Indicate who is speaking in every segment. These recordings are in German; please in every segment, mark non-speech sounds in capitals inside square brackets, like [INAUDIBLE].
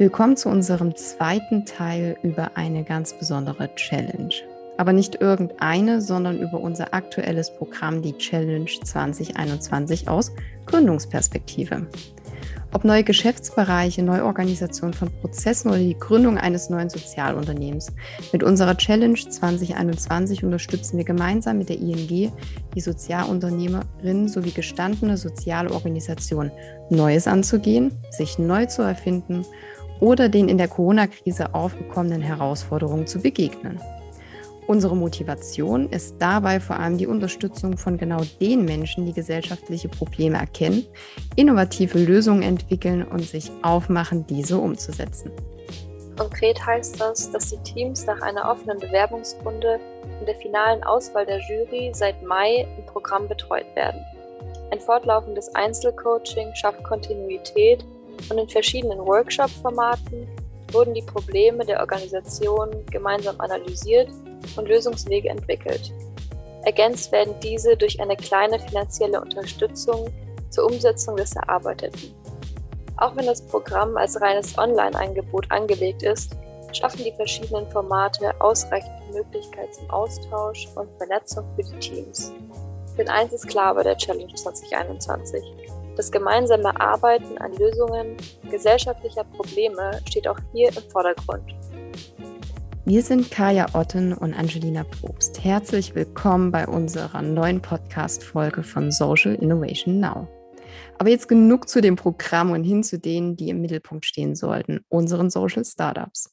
Speaker 1: Willkommen zu unserem zweiten Teil über eine ganz besondere Challenge. Aber nicht irgendeine, sondern über unser aktuelles Programm, die Challenge 2021 aus Gründungsperspektive. Ob neue Geschäftsbereiche, Neuorganisation von Prozessen oder die Gründung eines neuen Sozialunternehmens. Mit unserer Challenge 2021 unterstützen wir gemeinsam mit der ING die Sozialunternehmerinnen sowie gestandene soziale Organisationen, Neues anzugehen, sich neu zu erfinden oder den in der Corona-Krise aufgekommenen Herausforderungen zu begegnen. Unsere Motivation ist dabei vor allem die Unterstützung von genau den Menschen, die gesellschaftliche Probleme erkennen, innovative Lösungen entwickeln und sich aufmachen, diese umzusetzen.
Speaker 2: Konkret heißt das, dass die Teams nach einer offenen Bewerbungsrunde und der finalen Auswahl der Jury seit Mai im Programm betreut werden. Ein fortlaufendes Einzelcoaching schafft Kontinuität und in verschiedenen Workshop-Formaten wurden die Probleme der Organisation gemeinsam analysiert und Lösungswege entwickelt. Ergänzt werden diese durch eine kleine finanzielle Unterstützung zur Umsetzung des Erarbeiteten. Auch wenn das Programm als reines Online-Angebot angelegt ist, schaffen die verschiedenen Formate ausreichend Möglichkeit zum Austausch und Vernetzung für die Teams. Denn eins ist klar bei der Challenge 2021. Das gemeinsame Arbeiten an Lösungen gesellschaftlicher Probleme steht auch hier im Vordergrund.
Speaker 1: Wir sind Kaya Otten und Angelina Probst. Herzlich willkommen bei unserer neuen Podcast-Folge von Social Innovation Now. Aber jetzt genug zu dem Programm und hin zu denen, die im Mittelpunkt stehen sollten, unseren Social Startups.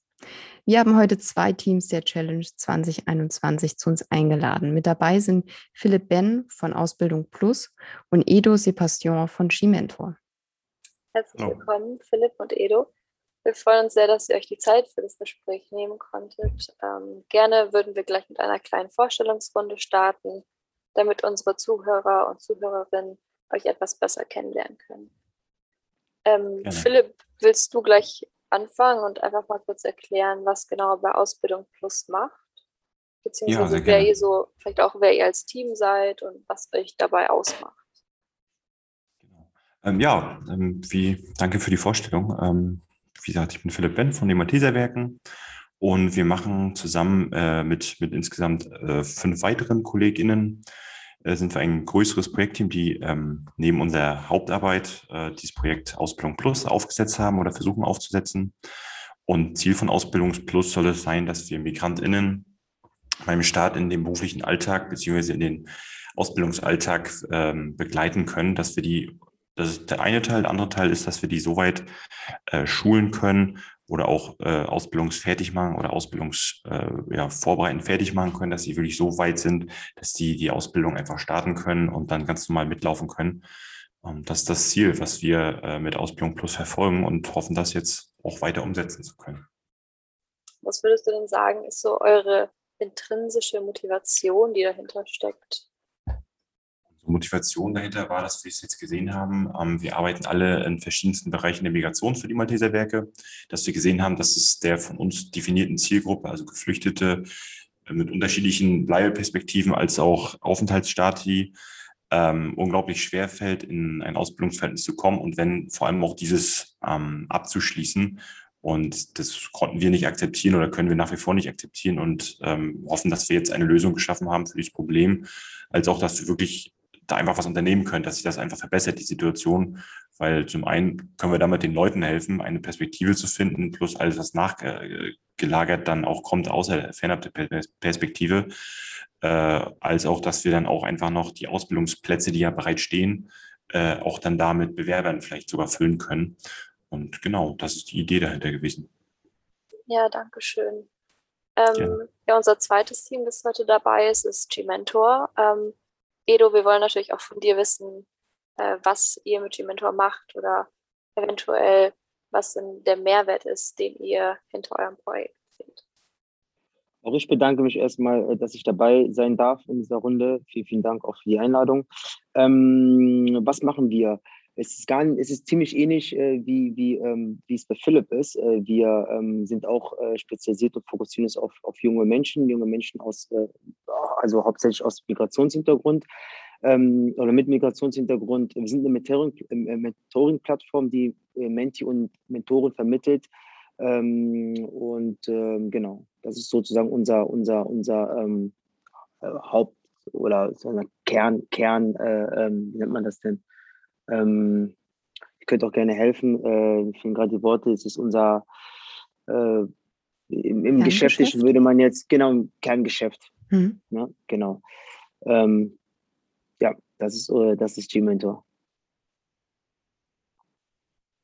Speaker 1: Wir haben heute zwei Teams der Challenge 2021 zu uns eingeladen. Mit dabei sind Philipp Ben von Ausbildung Plus und Edo Sebastian von Skimentor.
Speaker 2: Herzlich willkommen, Philipp und Edo. Wir freuen uns sehr, dass ihr euch die Zeit für das Gespräch nehmen konntet. Ähm, gerne würden wir gleich mit einer kleinen Vorstellungsrunde starten, damit unsere Zuhörer und Zuhörerinnen euch etwas besser kennenlernen können. Ähm, Philipp, willst du gleich anfangen und einfach mal kurz erklären, was genau bei Ausbildung Plus macht? Beziehungsweise ja, wer ihr so, vielleicht auch wer ihr als Team seid und was euch dabei ausmacht.
Speaker 3: Genau. Ähm, ja, ähm, wie, danke für die Vorstellung. Ähm, wie gesagt, ich bin Philipp Ben von den Malteser Werken und wir machen zusammen äh, mit, mit insgesamt äh, fünf weiteren KollegInnen sind wir ein größeres Projektteam, die ähm, neben unserer Hauptarbeit äh, dieses Projekt Ausbildung Plus aufgesetzt haben oder versuchen aufzusetzen. Und Ziel von Ausbildung Plus soll es sein, dass wir MigrantInnen beim Start in den beruflichen Alltag beziehungsweise in den Ausbildungsalltag ähm, begleiten können, dass wir die das ist der eine Teil. Der andere Teil ist, dass wir die so weit äh, schulen können oder auch äh, ausbildungsfertig machen oder Ausbildungs äh, ja, fertig machen können, dass sie wirklich so weit sind, dass sie die Ausbildung einfach starten können und dann ganz normal mitlaufen können. Ähm, das ist das Ziel, was wir äh, mit Ausbildung Plus verfolgen und hoffen, das jetzt auch weiter umsetzen zu können.
Speaker 2: Was würdest du denn sagen, ist so eure intrinsische Motivation, die dahinter steckt?
Speaker 3: Motivation dahinter war, dass wir es jetzt gesehen haben. Ähm, wir arbeiten alle in verschiedensten Bereichen der Migration für die Malteser Werke, dass wir gesehen haben, dass es der von uns definierten Zielgruppe, also Geflüchtete äh, mit unterschiedlichen Bleibeperspektiven als auch Aufenthaltsstati, ähm, unglaublich schwer fällt, in ein Ausbildungsverhältnis zu kommen und wenn vor allem auch dieses ähm, abzuschließen. Und das konnten wir nicht akzeptieren oder können wir nach wie vor nicht akzeptieren und ähm, hoffen, dass wir jetzt eine Lösung geschaffen haben für dieses Problem, als auch, dass wir wirklich da einfach was unternehmen können, dass sich das einfach verbessert, die Situation. Weil zum einen können wir damit den Leuten helfen, eine Perspektive zu finden, plus alles, was nachgelagert dann auch kommt, außer der fernab Perspektive, äh, als auch, dass wir dann auch einfach noch die Ausbildungsplätze, die ja bereits stehen, äh, auch dann damit Bewerbern vielleicht sogar füllen können. Und genau, das ist die Idee dahinter gewesen.
Speaker 2: Ja, danke schön. Ähm, ja. unser zweites Team, das heute dabei ist, ist G-Mentor. Ähm, Edo, wir wollen natürlich auch von dir wissen, äh, was ihr mit G-Mentor macht oder eventuell, was denn der Mehrwert ist, den ihr hinter eurem Projekt seht.
Speaker 4: Auch ich bedanke mich erstmal, äh, dass ich dabei sein darf in dieser Runde. Vielen, vielen Dank auch für die Einladung. Ähm, was machen wir? Es ist, gar es ist ziemlich ähnlich, äh, wie, wie, ähm, es bei Philipp ist. Äh, wir ähm, sind auch äh, spezialisiert und fokussieren uns auf, auf junge Menschen, junge Menschen aus, äh, also hauptsächlich aus Migrationshintergrund ähm, oder mit Migrationshintergrund. Wir sind eine Mentoring-Plattform, die Menti und Mentoren vermittelt Ähm, und ähm, genau, das ist sozusagen unser, unser, unser ähm, äh, Haupt- oder Kern, Kern, äh, ähm, wie nennt man das denn? Ähm, ich könnte auch gerne helfen. Äh, ich finde gerade die Worte, es ist unser äh, im, im Geschäftlichen würde man jetzt, genau, Kerngeschäft. Mhm. Ja, ne, genau. Ähm, ja, das ist, äh, das ist G-Mentor.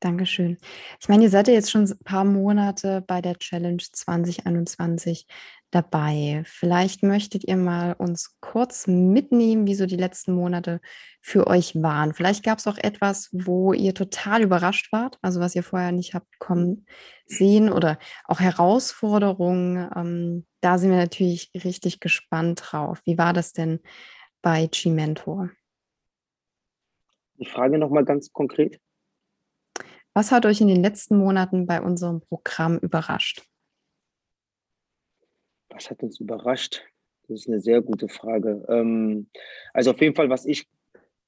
Speaker 1: Dankeschön. Ich meine, ihr seid ja jetzt schon ein paar Monate bei der Challenge 2021 dabei. Vielleicht möchtet ihr mal uns kurz mitnehmen, wie so die letzten Monate für euch waren. Vielleicht gab es auch etwas, wo ihr total überrascht wart, also was ihr vorher nicht habt kommen sehen oder auch Herausforderungen. Ähm, da sind wir natürlich richtig gespannt drauf. Wie war das denn bei G-Mentor?
Speaker 4: Die Frage nochmal ganz konkret.
Speaker 1: Was hat euch in den letzten Monaten bei unserem Programm überrascht?
Speaker 4: Was hat uns überrascht? Das ist eine sehr gute Frage. Ähm, also auf jeden Fall, was ich,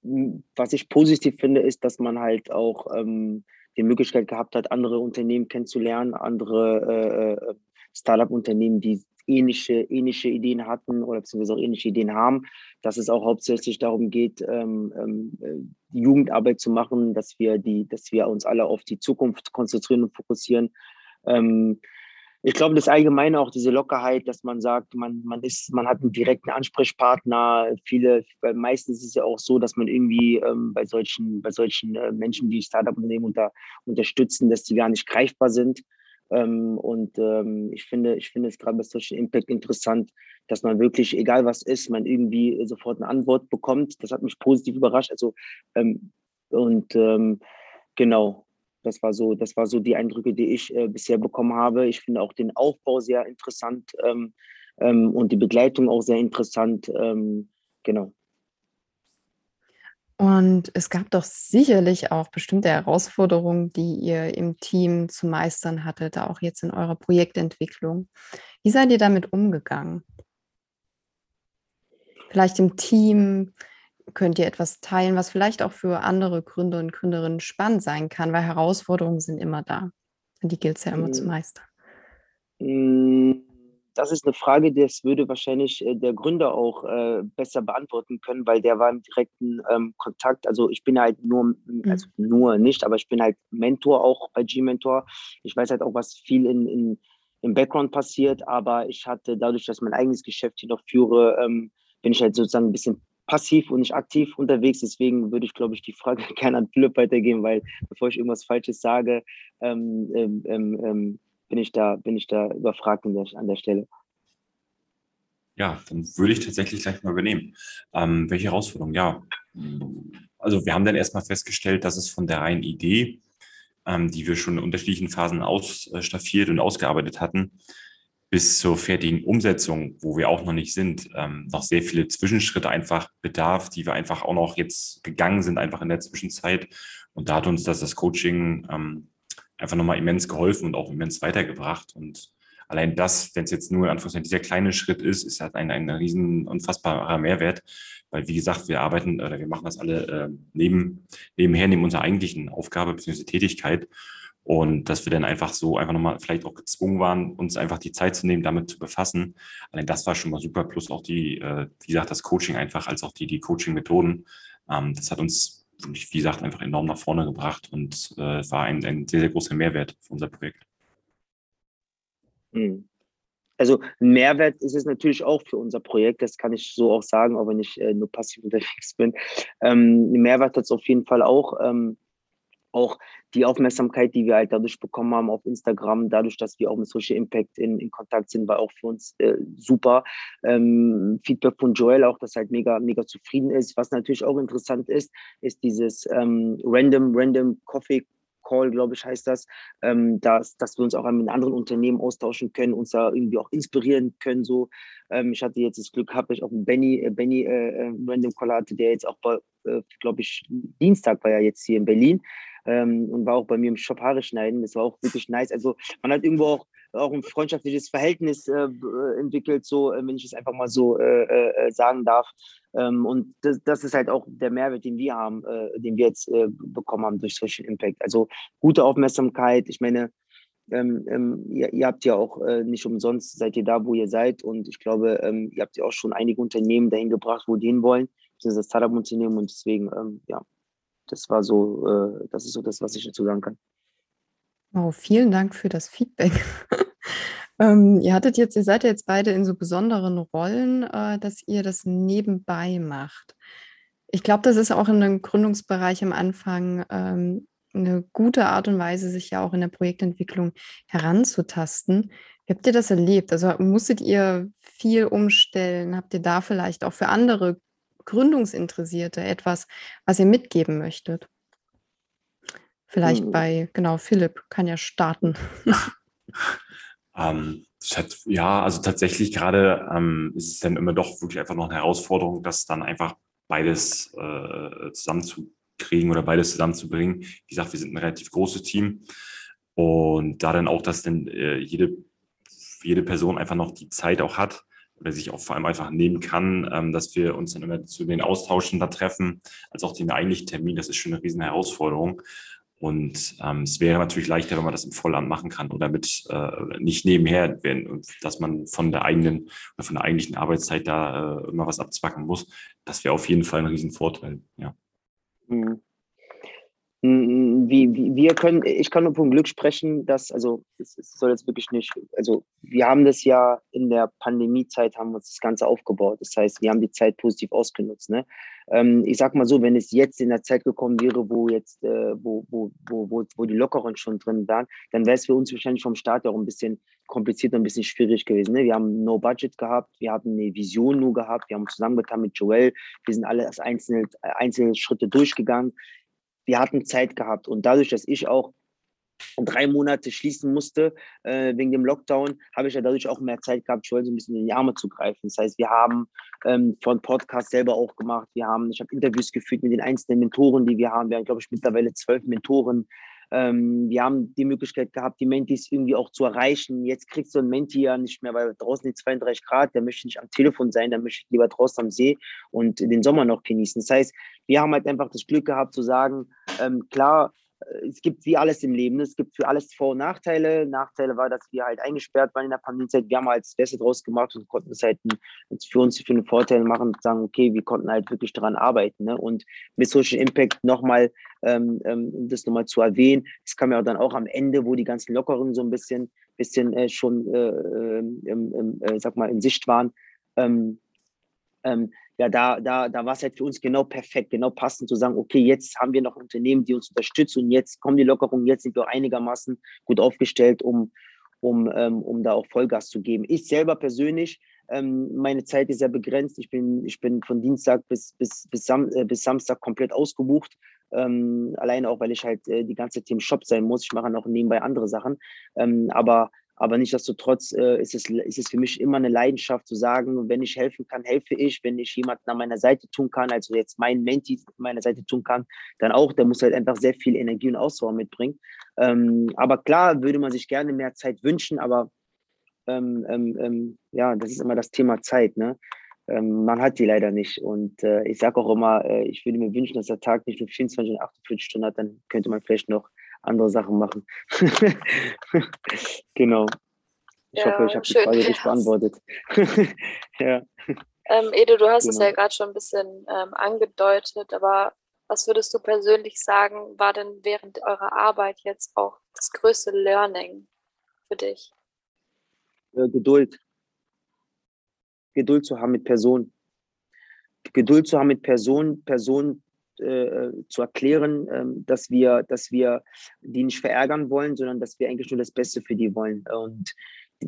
Speaker 4: was ich positiv finde, ist, dass man halt auch ähm, die Möglichkeit gehabt hat, andere Unternehmen kennenzulernen, andere äh, äh Startup-Unternehmen, die ähnliche, ähnliche Ideen hatten oder beziehungsweise auch ähnliche Ideen haben, dass es auch hauptsächlich darum geht, ähm, ähm, die Jugendarbeit zu machen, dass wir die, dass wir uns alle auf die Zukunft konzentrieren und fokussieren. Ähm, ich glaube, das Allgemeine auch diese Lockerheit, dass man sagt, man, man ist, man hat einen direkten Ansprechpartner. Viele, meistens ist es ja auch so, dass man irgendwie ähm, bei solchen, bei solchen äh, Menschen, die Startup-Unternehmen unter, unterstützen, dass die gar nicht greifbar sind. Ähm, und ähm, ich finde, ich finde es gerade bei Social Impact interessant, dass man wirklich, egal was ist, man irgendwie sofort eine Antwort bekommt. Das hat mich positiv überrascht. Also ähm, und ähm, genau, das war so, das war so die Eindrücke, die ich äh, bisher bekommen habe. Ich finde auch den Aufbau sehr interessant ähm, ähm, und die Begleitung auch sehr interessant. genau.
Speaker 1: Und es gab doch sicherlich auch bestimmte Herausforderungen, die ihr im Team zu meistern hattet, auch jetzt in eurer Projektentwicklung. Wie seid ihr damit umgegangen? Vielleicht im Team könnt ihr etwas teilen, was vielleicht auch für andere Gründer und Gründerinnen spannend sein kann, weil Herausforderungen sind immer da. Und die gilt es ja immer zu hm. meistern.
Speaker 4: Hm das ist eine Frage, das würde wahrscheinlich äh, der Gründer auch äh, besser beantworten können, weil der war im direkten ähm, Kontakt. Also ich bin halt nur, mhm. also nur nicht, aber ich bin halt Mentor auch bei G-Mentor. Ich weiß halt auch, was viel in, in, im Background passiert, aber ich hatte dadurch, dass mein eigenes Geschäft hier noch führe, ähm, bin ich halt sozusagen ein bisschen passiv und nicht aktiv unterwegs. Deswegen würde ich, glaube ich, die Frage [LAUGHS] gerne an Philipp weitergeben, weil bevor ich irgendwas Falsches sage, ähm, ähm, ähm, ähm bin ich da, bin ich da überfragt an der, an der Stelle.
Speaker 3: Ja, dann würde ich tatsächlich gleich mal übernehmen. Ähm, welche Herausforderungen? Ja, also wir haben dann erstmal festgestellt, dass es von der reinen Idee, ähm, die wir schon in unterschiedlichen Phasen ausstaffiert und ausgearbeitet hatten, bis zur fertigen Umsetzung, wo wir auch noch nicht sind, ähm, noch sehr viele Zwischenschritte einfach bedarf, die wir einfach auch noch jetzt gegangen sind, einfach in der Zwischenzeit. Und da hat uns das, das Coaching ähm, einfach nochmal immens geholfen und auch immens weitergebracht. Und allein das, wenn es jetzt nur in Anführungszeichen dieser kleine Schritt ist, ist halt ein, ein riesen unfassbarer Mehrwert. Weil, wie gesagt, wir arbeiten oder wir machen das alle äh, neben, nebenher, neben unserer eigentlichen Aufgabe bzw. Tätigkeit. Und dass wir dann einfach so einfach nochmal vielleicht auch gezwungen waren, uns einfach die Zeit zu nehmen, damit zu befassen. Allein das war schon mal super. Plus auch die, äh, wie gesagt, das Coaching einfach, als auch die, die Coaching-Methoden. Ähm, das hat uns wirklich, wie gesagt, einfach enorm nach vorne gebracht und äh, war ein, ein sehr, sehr großer Mehrwert für unser Projekt.
Speaker 4: Hm. Also ein Mehrwert ist es natürlich auch für unser Projekt, das kann ich so auch sagen, auch wenn ich äh, nur passiv [LAUGHS] unterwegs bin. Ähm, ein Mehrwert hat es auf jeden Fall auch. Ähm, auch die Aufmerksamkeit, die wir halt dadurch bekommen haben auf Instagram, dadurch, dass wir auch mit Social Impact in, in Kontakt sind, war auch für uns äh, super. Ähm, Feedback von Joel auch, dass halt mega, mega zufrieden ist. Was natürlich auch interessant ist, ist dieses ähm, Random, Random Coffee Call, glaube ich, heißt das, ähm, dass, dass wir uns auch mit anderen Unternehmen austauschen können, uns da irgendwie auch inspirieren können. So, ähm, ich hatte jetzt das Glück, habe ich auch einen Benny, äh, Benny äh, äh Random Call hatte, der jetzt auch bei, äh, glaube ich, Dienstag war ja jetzt hier in Berlin ähm, und war auch bei mir im Shop Haare schneiden. Das war auch wirklich nice. Also man hat irgendwo auch, auch ein freundschaftliches Verhältnis äh, äh entwickelt, so äh, wenn ich es einfach mal so äh, äh, sagen darf. Ähm, und das, das, ist halt auch der Mehrwert, den wir haben, äh, den wir jetzt bekommen haben durch Social Impact. Also gute Aufmerksamkeit. Ich meine, ähm, ähm, ihr, ihr, habt ja auch äh, nicht umsonst, seid ihr da, wo ihr seid. Und ich glaube, ähm, ihr habt ja auch schon einige Unternehmen dahin gebracht, wo die hinwollen. Das das Startup-Unternehmen und deswegen, ähm, ja, das war so, äh, das ist so das, was ich dazu sagen kann.
Speaker 1: Wow, vielen Dank für das Feedback. [LAUGHS] ähm, ihr hattet jetzt, ihr seid ja jetzt beide in so besonderen Rollen, äh, dass ihr das nebenbei macht. Ich glaube, das ist auch in einem Gründungsbereich am Anfang ähm, eine gute Art und Weise, sich ja auch in der Projektentwicklung heranzutasten. Wie habt ihr das erlebt? Also musstet ihr viel umstellen? Habt ihr da vielleicht auch für andere Gründungsinteressierte etwas, was ihr mitgeben möchtet? Vielleicht mhm. bei, genau, Philipp kann ja starten. [LAUGHS]
Speaker 3: ähm, ja, also tatsächlich gerade ähm, ist es dann immer doch wirklich einfach noch eine Herausforderung, das dann einfach beides äh, zusammenzukriegen oder beides zusammenzubringen. Wie gesagt, wir sind ein relativ großes Team und da dann auch, dass dann äh, jede, jede Person einfach noch die Zeit auch hat, oder sich auch vor allem einfach nehmen kann, ähm, dass wir uns dann immer zu den Austauschen da treffen, als auch den eigentlichen Termin. Das ist schon eine riesen Herausforderung. Und ähm, es wäre natürlich leichter, wenn man das im Vollamt machen kann oder mit äh, nicht nebenher, wenn, dass man von der eigenen oder von der eigentlichen Arbeitszeit da äh, immer was abzwacken muss. Das wäre auf jeden Fall ein Riesenvorteil, ja. Mhm.
Speaker 4: Wie, wie, wir können, ich kann nur vom Glück sprechen, dass, also es, es, soll jetzt wirklich nicht, also wir haben das ja in der Pandemiezeit, haben wir uns das Ganze aufgebaut. Das heißt, wir haben die Zeit positiv ausgenutzt. Ne? Ähm, ich sag mal so, wenn es jetzt in der Zeit gekommen wäre, wo jetzt, äh, wo, wo, wo, wo, wo die Lockeren schon drin waren, dann wäre es für uns wahrscheinlich vom Start auch ein bisschen komplizierter, ein bisschen schwierig gewesen. Ne? Wir haben No Budget gehabt, wir hatten eine Vision nur gehabt, wir haben zusammengetan mit Joel, wir sind alle als einzelne, einzelne Schritte durchgegangen wir hatten Zeit gehabt. Und dadurch, dass ich auch drei Monate schließen musste äh, wegen dem Lockdown, habe ich ja dadurch auch mehr Zeit gehabt, Joel so ein bisschen in die Arme zu greifen. Das heißt, wir haben ähm, von Podcast selber auch gemacht. Wir haben, ich habe Interviews geführt mit den einzelnen Mentoren, die wir haben. Wir haben, glaube ich, mittlerweile zwölf Mentoren. Ähm, wir haben die Möglichkeit gehabt, die Mentis irgendwie auch zu erreichen. Jetzt kriegst du einen Menti ja nicht mehr, weil draußen die 32 Grad, der möchte nicht am Telefon sein, der möchte lieber draußen am See und den Sommer noch genießen. Das heißt, wir haben halt einfach das Glück gehabt zu sagen, ähm, klar, es gibt wie alles im Leben. Es gibt für alles Vor- und Nachteile. Nachteile war, dass wir halt eingesperrt waren in der Pandemiezeit. Wir haben halt das Beste draus gemacht und konnten es halt für uns für einen Vorteil machen und sagen, okay, wir konnten halt wirklich daran arbeiten. Ne? Und mit Social Impact nochmal, ähm, ähm, das nochmal zu erwähnen, das kam ja dann auch am Ende, wo die ganzen Lockerungen so ein bisschen, bisschen äh, schon, äh, ähm, äh, sag mal, in Sicht waren. Ähm, ähm, ja, da, da, da war es halt für uns genau perfekt, genau passend zu sagen, okay, jetzt haben wir noch Unternehmen, die uns unterstützen und jetzt kommen die Lockerungen, jetzt sind wir einigermaßen gut aufgestellt, um, um, ähm, um da auch Vollgas zu geben. Ich selber persönlich, ähm, meine Zeit ist ja begrenzt. Ich bin, ich bin von Dienstag bis, bis, bis, Sam äh, bis Samstag komplett ausgebucht. Ähm, alleine auch, weil ich halt äh, die ganze Zeit Shop sein muss. Ich mache noch nebenbei andere Sachen. Ähm, aber aber nichtsdestotrotz äh, ist, es, ist es für mich immer eine Leidenschaft zu sagen, wenn ich helfen kann, helfe ich. Wenn ich jemanden an meiner Seite tun kann, also jetzt mein Menti an meiner Seite tun kann, dann auch. Der muss halt einfach sehr viel Energie und Ausdauer mitbringen. Ähm, aber klar würde man sich gerne mehr Zeit wünschen, aber ähm, ähm, ähm ja, das ist immer das Thema Zeit. Ne? Ähm, man hat die leider nicht. Und äh, ich sage auch immer, äh, ich würde mir wünschen, dass der Tag nicht nur 24 und 48 Stunden hat, dann könnte man vielleicht noch andere Sachen machen. [LAUGHS] genau. Ich ja, hoffe, ich habe die Frage richtig beantwortet. [LAUGHS]
Speaker 2: ja. Ähm, Ede, du hast genau. es ja gerade schon ein bisschen ähm, angedeutet, aber was würdest du persönlich sagen, war denn während eurer Arbeit jetzt auch das größte Learning für dich?
Speaker 4: Äh, Geduld. Geduld zu haben mit Personen. Geduld zu haben mit Personen, Personen äh, zu erklären, ähm, dass wir, dass wir die nicht verärgern wollen, sondern dass wir eigentlich nur das Beste für die wollen. Und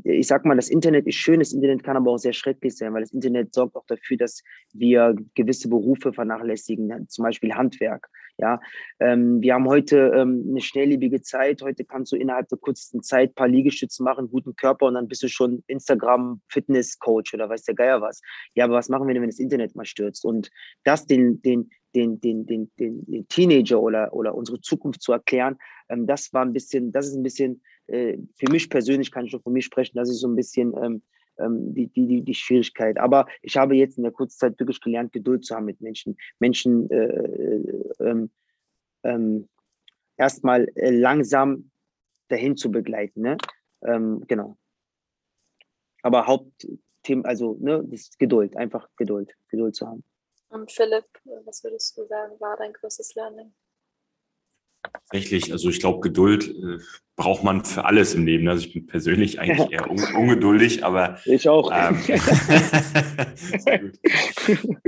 Speaker 4: ich sag mal, das Internet ist schön, das Internet kann aber auch sehr schrecklich sein, weil das Internet sorgt auch dafür, dass wir gewisse Berufe vernachlässigen, zum Beispiel Handwerk. Ja, ähm, wir haben heute ähm, eine schnelllebige Zeit. Heute kannst du innerhalb der kurzen Zeit ein paar Liegestütze machen, guten Körper und dann bist du schon Instagram Fitness Coach oder weiß der Geier was. Ja, aber was machen wir denn, wenn das Internet mal stürzt? Und das den, den, den, den, den, den, Teenager oder, oder unsere Zukunft zu erklären, ähm, das war ein bisschen, das ist ein bisschen, äh, für mich persönlich kann ich schon von mir sprechen, das ist so ein bisschen ähm, ähm, die, die, die Schwierigkeit. Aber ich habe jetzt in der kurzen Zeit wirklich gelernt, Geduld zu haben mit Menschen. Menschen äh, äh, ähm, erstmal äh, langsam dahin zu begleiten. Ne? Ähm, genau. Aber Hauptthema, also ne, das Geduld, einfach Geduld, Geduld zu haben.
Speaker 2: Und Philipp, was würdest du sagen, war dein größtes Learning?
Speaker 3: Tatsächlich, also ich glaube, Geduld äh, braucht man für alles im Leben. Also ich bin persönlich [LAUGHS] eigentlich eher un ungeduldig, aber
Speaker 4: ich auch.
Speaker 3: Ähm, [LAUGHS] [LAUGHS]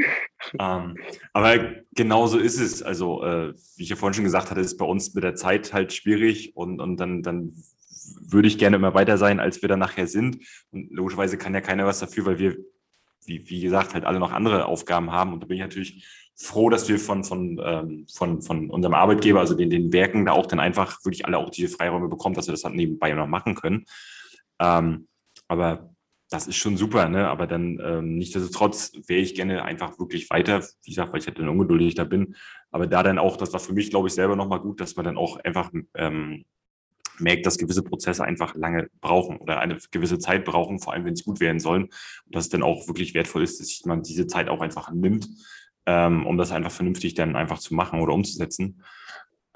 Speaker 3: ähm, aber genauso ist es. Also äh, wie ich ja vorhin schon gesagt hatte, ist bei uns mit der Zeit halt schwierig und, und dann, dann würde ich gerne immer weiter sein, als wir dann nachher sind. Und logischerweise kann ja keiner was dafür, weil wir, wie, wie gesagt, halt alle noch andere Aufgaben haben. Und da bin ich natürlich froh, dass wir von, von, ähm, von, von unserem Arbeitgeber, also den, den Werken, da auch dann einfach wirklich alle auch diese Freiräume bekommen, dass wir das dann nebenbei noch machen können. Ähm, aber das ist schon super, ne? Aber dann ähm, nichtsdestotrotz wäre ich gerne einfach wirklich weiter, wie gesagt, weil ich halt dann ungeduldig da bin. Aber da dann auch, das war für mich, glaube ich, selber nochmal gut, dass man dann auch einfach ähm, merkt, dass gewisse Prozesse einfach lange brauchen oder eine gewisse Zeit brauchen, vor allem wenn sie gut werden sollen. Und dass es dann auch wirklich wertvoll ist, dass man diese Zeit auch einfach nimmt, ähm, um das einfach vernünftig dann einfach zu machen oder umzusetzen.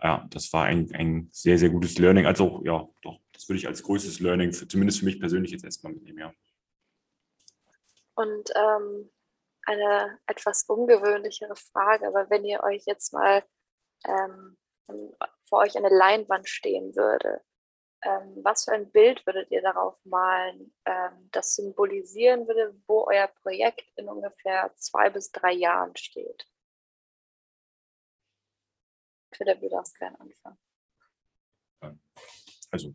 Speaker 3: Ja, das war ein, ein sehr, sehr gutes Learning. Also ja, doch, das würde ich als größtes Learning, für, zumindest für mich persönlich jetzt erstmal mitnehmen, ja.
Speaker 2: Und ähm, eine etwas ungewöhnlichere Frage, aber wenn ihr euch jetzt mal ähm, vor euch eine Leinwand stehen würde, ähm, was für ein Bild würdet ihr darauf malen, ähm, das symbolisieren würde, wo euer Projekt in ungefähr zwei bis drei Jahren steht? Philipp, du darfst gerne anfangen.
Speaker 3: Also,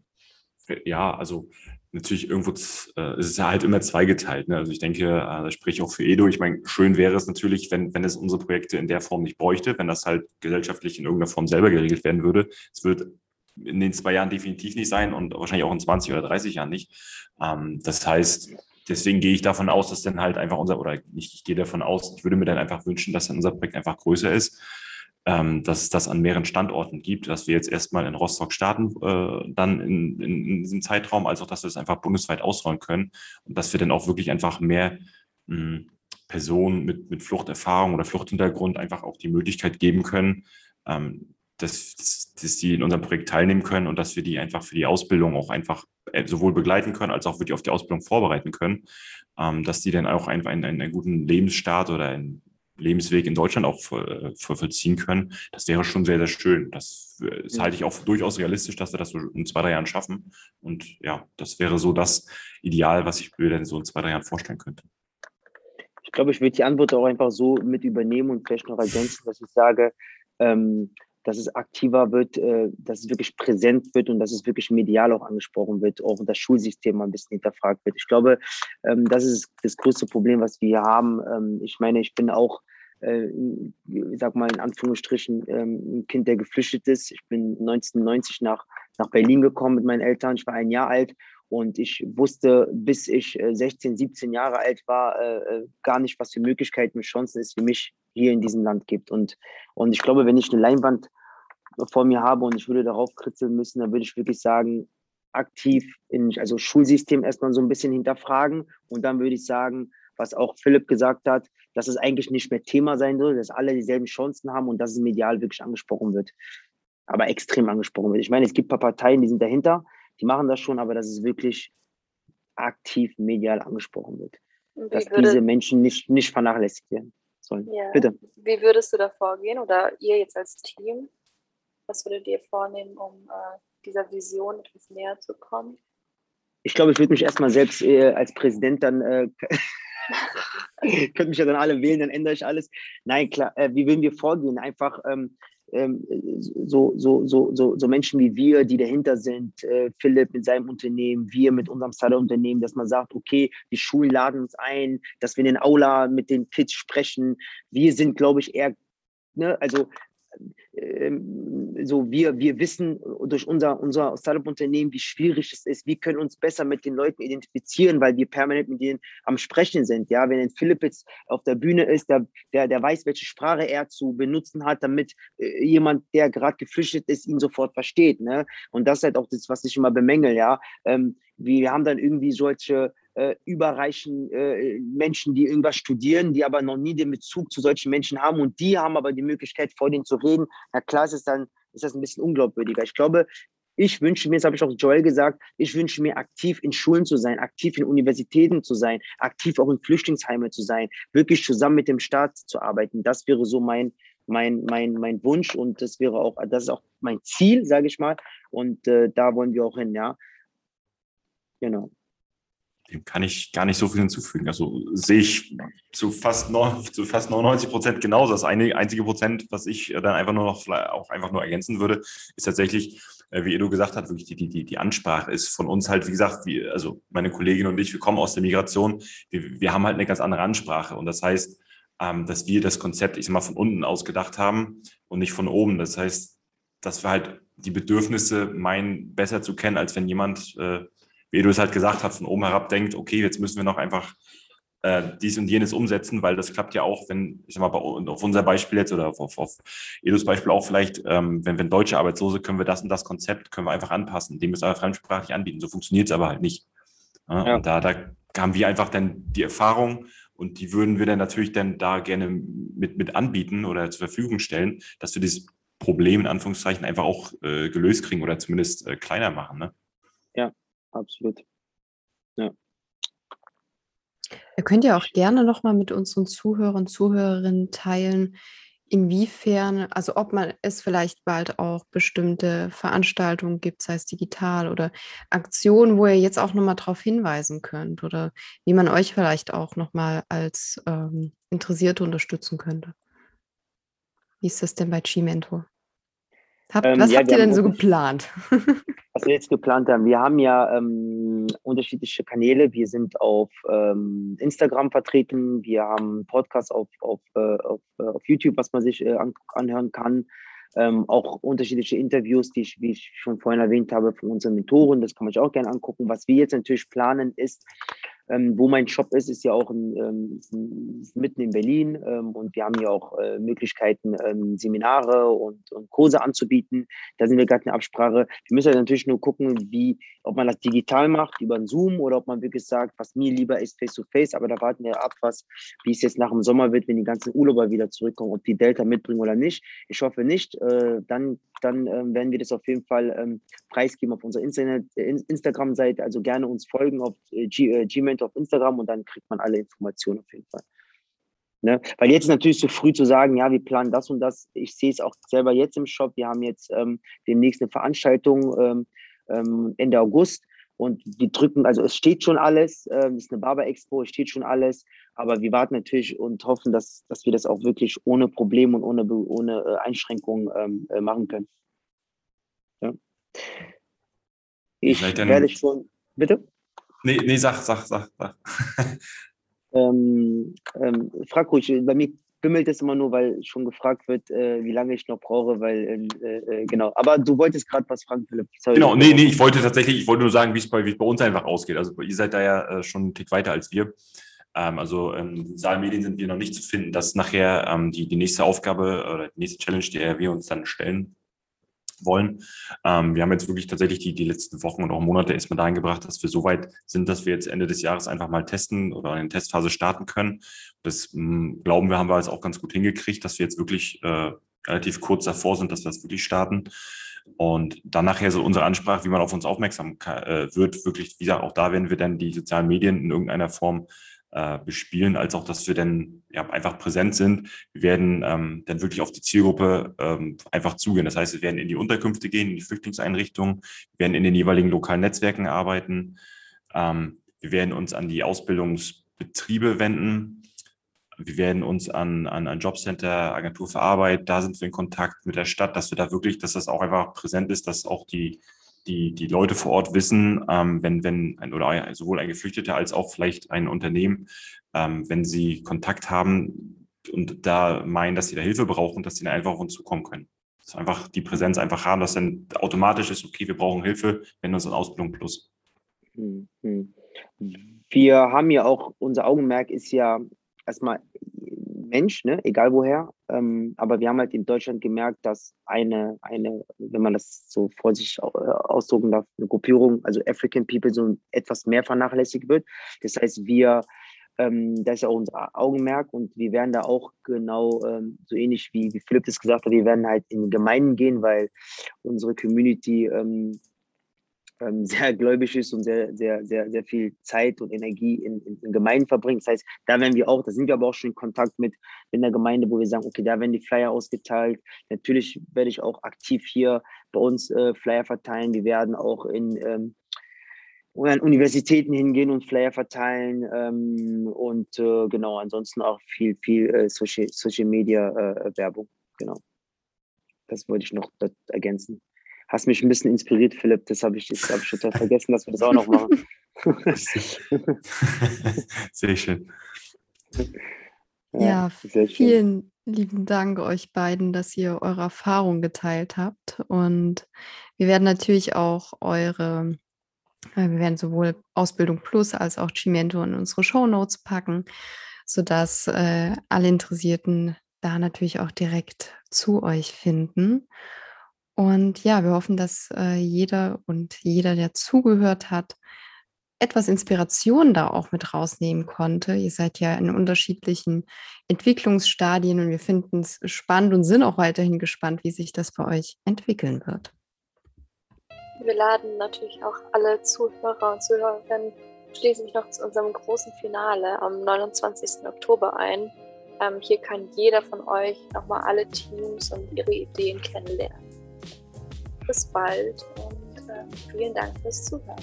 Speaker 3: ja, also natürlich irgendwo äh, ist es ja halt immer zweigeteilt. Ne? Also ich denke, äh, das spricht auch für Edo. Ich meine, schön wäre es natürlich, wenn, wenn es unsere Projekte in der Form nicht bräuchte, wenn das halt gesellschaftlich in irgendeiner Form selber geregelt werden würde. Es wird in den zwei Jahren definitiv nicht sein und wahrscheinlich auch in 20 oder 30 Jahren nicht. Ähm, das heißt, deswegen gehe ich davon aus, dass dann halt einfach unser, oder nicht, ich gehe davon aus, ich würde mir dann einfach wünschen, dass dann unser Projekt einfach größer ist, ähm, dass es das an mehreren Standorten gibt, dass wir jetzt erstmal in Rostock starten, äh, dann in, in, in, diesem Zeitraum, als auch, dass wir es einfach bundesweit ausrollen können und dass wir dann auch wirklich einfach mehr hm, Personen mit, mit Fluchterfahrung oder Fluchthintergrund einfach auch die Möglichkeit geben können, ähm, dass, dass, dass die in unserem Projekt teilnehmen können und dass wir die einfach für die Ausbildung auch einfach äh, sowohl begleiten können, als auch wirklich auf die Ausbildung vorbereiten können, ähm, dass die dann auch einfach einen, einen, einen guten Lebensstart oder einen Lebensweg in Deutschland auch vollziehen können. Das wäre schon sehr, sehr schön. Das, das halte ich auch für durchaus realistisch, dass wir das so in zwei, drei Jahren schaffen. Und ja, das wäre so das Ideal, was ich mir dann so in zwei, drei Jahren vorstellen könnte.
Speaker 4: Ich glaube, ich würde die Antwort auch einfach so mit übernehmen und vielleicht noch ergänzen, dass ich sage, ähm, dass es aktiver wird, äh, dass es wirklich präsent wird und dass es wirklich medial auch angesprochen wird, auch das Schulsystem mal ein bisschen hinterfragt wird. Ich glaube, ähm, das ist das größte Problem, was wir hier haben. Ähm, ich meine, ich bin auch äh, ich sag mal in Anführungsstrichen, ähm, ein Kind, der geflüchtet ist. Ich bin 1990 nach, nach Berlin gekommen mit meinen Eltern. Ich war ein Jahr alt und ich wusste, bis ich 16, 17 Jahre alt war, äh, gar nicht, was für Möglichkeiten und Chancen es für mich hier in diesem Land gibt. Und, und ich glaube, wenn ich eine Leinwand vor mir habe und ich würde darauf kritzeln müssen, dann würde ich wirklich sagen, aktiv in, also Schulsystem erstmal so ein bisschen hinterfragen und dann würde ich sagen, was auch Philipp gesagt hat, dass es eigentlich nicht mehr Thema sein soll, dass alle dieselben Chancen haben und dass es medial wirklich angesprochen wird. Aber extrem angesprochen wird. Ich meine, es gibt ein paar Parteien, die sind dahinter, die machen das schon, aber dass es wirklich aktiv medial angesprochen wird. Wie dass diese Menschen nicht, nicht vernachlässigt werden sollen.
Speaker 2: Ja. Bitte. Wie würdest du da vorgehen oder ihr jetzt als Team? Was würdet ihr vornehmen, um äh, dieser Vision etwas näher zu kommen?
Speaker 4: Ich glaube, ich würde mich erstmal selbst äh, als Präsident dann, äh, [LAUGHS] könnt mich ja dann alle wählen, dann ändere ich alles. Nein, klar, äh, wie würden wir vorgehen? Einfach ähm, ähm, so, so, so, so, so Menschen wie wir, die dahinter sind, äh, Philipp mit seinem Unternehmen, wir mit unserem Startup-Unternehmen, dass man sagt, okay, die Schulen laden uns ein, dass wir in den Aula mit den Kids sprechen. Wir sind, glaube ich, eher, ne, also so wir, wir wissen durch unser, unser Startup-Unternehmen, wie schwierig es ist. Wir können uns besser mit den Leuten identifizieren, weil wir permanent mit denen am Sprechen sind. Ja, wenn ein Philipp jetzt auf der Bühne ist, der, der, der weiß, welche Sprache er zu benutzen hat, damit äh, jemand, der gerade geflüchtet ist, ihn sofort versteht. Ne? Und das ist halt auch das, was ich immer bemängel. Ja, ähm, wir haben dann irgendwie solche äh, überreichen äh, Menschen, die irgendwas studieren, die aber noch nie den Bezug zu solchen Menschen haben und die haben aber die Möglichkeit, vor denen zu reden. Na klar, ist es dann ist das ein bisschen unglaubwürdiger. Ich glaube, Ich wünsche mir, das habe ich auch Joel gesagt, ich wünsche mir aktiv in Schulen zu sein, aktiv in Universitäten zu sein, aktiv auch in Flüchtlingsheime zu sein, wirklich zusammen mit dem Staat zu arbeiten. Das wäre so mein, mein, mein, mein Wunsch und das wäre auch, das ist auch mein Ziel, sage ich mal. Und äh, da wollen wir auch hin, ja. Genau
Speaker 3: dem kann ich gar nicht so viel hinzufügen. Also sehe ich zu fast, zu fast 99 Prozent genauso. Das eine, einzige Prozent, was ich dann einfach nur noch auch einfach nur ergänzen würde, ist tatsächlich, äh, wie Edu gesagt hat, wirklich die, die, die Ansprache ist von uns halt, wie gesagt, wie, also meine Kollegin und ich, wir kommen aus der Migration, wir, wir haben halt eine ganz andere Ansprache. Und das heißt, ähm, dass wir das Konzept, ich sag mal, von unten aus gedacht haben und nicht von oben. Das heißt, dass wir halt die Bedürfnisse meinen, besser zu kennen, als wenn jemand äh, wie du es halt gesagt hast, von oben herab denkt, okay, jetzt müssen wir noch einfach äh, dies und jenes umsetzen, weil das klappt ja auch, wenn, ich sag mal, bei, auf unser Beispiel jetzt oder auf, auf, Edus Beispiel auch vielleicht, ähm, wenn, wenn deutsche Arbeitslose, können wir das und das Konzept, können wir einfach anpassen, dem müssen wir fremdsprachlich anbieten. So funktioniert es aber halt nicht. Ja, ja. Und da, da haben wir einfach dann die Erfahrung und die würden wir dann natürlich dann da gerne mit, mit anbieten oder zur Verfügung stellen, dass wir dieses Problem in Anführungszeichen einfach auch äh, gelöst kriegen oder zumindest äh, kleiner machen. Ne?
Speaker 4: Ja, absolut. Ja.
Speaker 1: Ihr könnt ja auch gerne nochmal mit unseren Zuhörern Zuhörerinnen teilen, inwiefern, also ob man es vielleicht bald auch bestimmte Veranstaltungen gibt, sei es digital oder Aktionen, wo ihr jetzt auch nochmal darauf hinweisen könnt oder wie man euch vielleicht auch nochmal als ähm, Interessierte unterstützen könnte. Wie ist das denn bei G-Mentor? Hab, ähm, was ja, habt ihr denn so geplant? [LAUGHS]
Speaker 4: was wir jetzt geplant haben, wir haben ja ähm, unterschiedliche Kanäle. Wir sind auf ähm, Instagram vertreten, wir haben Podcasts auf, auf, äh, auf, äh, auf, YouTube, was man sich äh, an, anhören kann. Ähm, auch unterschiedliche Interviews, die ich, wie ich schon vorhin erwähnt habe, von unseren Mentoren. Das kann man sich auch gerne angucken. Was wir jetzt natürlich planen, ist, ähm, wo mein Shop ist, ist ja auch in, ähm, mitten in Berlin ähm, und wir haben ja auch äh, Möglichkeiten, ähm, Seminare und, und, Kurse anzubieten. Da sind wir gerade in Absprache. Wir müssen natürlich nur gucken, wie, ob man das digital macht, über Zoom oder ob man wirklich sagt, was mir lieber ist, face to face. Aber da warten wir ab, was, wie es jetzt nach dem Sommer wird, wenn die ganzen Urlauber wieder zurückkommen, ob die Delta mitbringen oder nicht. Ich hoffe nicht. Äh, dann dann ähm, werden wir das auf jeden Fall ähm, preisgeben auf unserer äh, Instagram-Seite. Also gerne uns folgen auf äh, G, äh, Gment auf Instagram und dann kriegt man alle Informationen auf jeden Fall. Ne? Weil jetzt ist natürlich zu früh zu sagen, ja, wir planen das und das. Ich sehe es auch selber jetzt im Shop. Wir haben jetzt ähm, demnächst eine Veranstaltung ähm, ähm, Ende August und die drücken, also es steht schon alles, ähm, es ist eine Barber Expo, es steht schon alles, aber wir warten natürlich und hoffen, dass, dass wir das auch wirklich ohne Probleme und ohne, ohne äh, Einschränkungen ähm, äh, machen können. Ja. Ich werde schon, bitte?
Speaker 3: Nee, nee, sag, sag, sag, sag. [LAUGHS]
Speaker 4: ähm, ähm, frag ruhig, bei mir bimmelt es immer nur, weil schon gefragt wird, äh, wie lange ich noch brauche, weil, äh, äh, genau. Aber du wolltest gerade was fragen, Philipp.
Speaker 3: Sorry, genau, nee, nee, ich wollte tatsächlich, ich wollte nur sagen, wie es bei, bei uns einfach ausgeht. Also ihr seid da ja äh, schon einen Tick weiter als wir. Ähm, also in sozialen Medien sind wir noch nicht zu finden. Das ist nachher ähm, die, die nächste Aufgabe oder die nächste Challenge, die wir uns dann stellen wollen. Ähm, wir haben jetzt wirklich tatsächlich die, die letzten Wochen und auch Monate erstmal dahin gebracht, dass wir so weit sind, dass wir jetzt Ende des Jahres einfach mal testen oder eine Testphase starten können. Das mh, hm, glauben wir, haben wir jetzt auch ganz gut hingekriegt, dass wir jetzt wirklich äh, relativ kurz davor sind, dass wir das wirklich starten. Und dann nachher so unsere Ansprache, wie man auf uns aufmerksam äh, wird, wirklich, wie gesagt, auch da werden wir dann die sozialen Medien in irgendeiner Form äh, bespielen, als auch, dass wir dann ja, einfach präsent sind. Wir werden ähm, dann wirklich auf die Zielgruppe ähm, einfach zugehen. Das heißt, wir werden in die Unterkünfte gehen, in die Flüchtlingseinrichtungen, wir werden in den jeweiligen lokalen Netzwerken arbeiten. Ähm, wir werden uns an die Ausbildungsbetriebe wenden. Wir werden uns an, an ein Jobcenter, Agentur für Arbeit, da sind wir in Kontakt mit der Stadt, dass wir da wirklich, dass das auch einfach präsent ist, dass auch die die, die Leute vor Ort wissen, ähm, wenn, wenn ein, oder sowohl ein Geflüchteter als auch vielleicht ein Unternehmen, ähm, wenn sie Kontakt haben und da meinen, dass sie da Hilfe brauchen, dass sie dann einfach auf uns zukommen können. Dass einfach die Präsenz einfach haben, dass dann automatisch ist, okay, wir brauchen Hilfe, wenn uns an Ausbildung plus.
Speaker 4: Hm, hm. Wir haben ja auch, unser Augenmerk ist ja erstmal Mensch, ne? egal woher. Ähm, aber wir haben halt in Deutschland gemerkt, dass eine, eine, wenn man das so vorsichtig äh, ausdrucken darf, eine Gruppierung, also African People, so etwas mehr vernachlässigt wird. Das heißt, wir Ähm, das ist ja auch unser Augenmerk und wir werden da auch genau ähm, so ähnlich wie, wie Philipp das gesagt hat, wir werden halt in Gemeinden gehen, weil unsere Community ähm, sehr gläubig ist und sehr, sehr, sehr, sehr viel Zeit und Energie in, in, in, Gemeinden verbringt. Das heißt, da werden wir auch, da sind wir aber auch schon in Kontakt mit, mit einer Gemeinde, wo wir sagen, okay, da werden die Flyer ausgeteilt. Natürlich werde ich auch aktiv hier bei uns äh, Flyer verteilen. Wir werden auch in ähm, an Universitäten hingehen und Flyer verteilen ähm, und äh, genau, ansonsten auch viel, viel äh, Social, Social Media äh, Werbung. Genau. Das wollte ich noch ergänzen hast mich ein bisschen inspiriert, Philipp. Das habe ich, hab ich total vergessen, dass wir das auch noch machen. [LAUGHS]
Speaker 3: Sehr schön.
Speaker 1: Ja, ja vielen lieben Dank euch beiden, dass ihr eure Erfahrung geteilt habt. Und wir werden natürlich auch eure, äh, wir werden sowohl Ausbildung Plus als auch Cimento in unsere Show Notes packen, sodass äh, alle Interessierten da natürlich auch direkt zu euch finden. Und ja, wir hoffen, dass äh, jeder und jeder, der zugehört hat, etwas Inspiration da auch mit rausnehmen konnte. Ihr seid ja in unterschiedlichen Entwicklungsstadien und wir finden es spannend und sind auch weiterhin gespannt, wie sich das bei euch entwickeln wird.
Speaker 2: Wir laden natürlich auch alle Zuhörer und Zuhörerinnen schließlich noch zu unserem großen Finale am 29. Oktober ein. Ähm, hier kann jeder von euch nochmal alle Teams und ihre Ideen kennenlernen bis bald und äh, vielen Dank fürs Zuhören.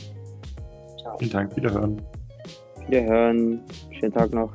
Speaker 3: Ciao. Vielen Dank, wiederhören.
Speaker 4: Wiederhören. Schönen Tag noch.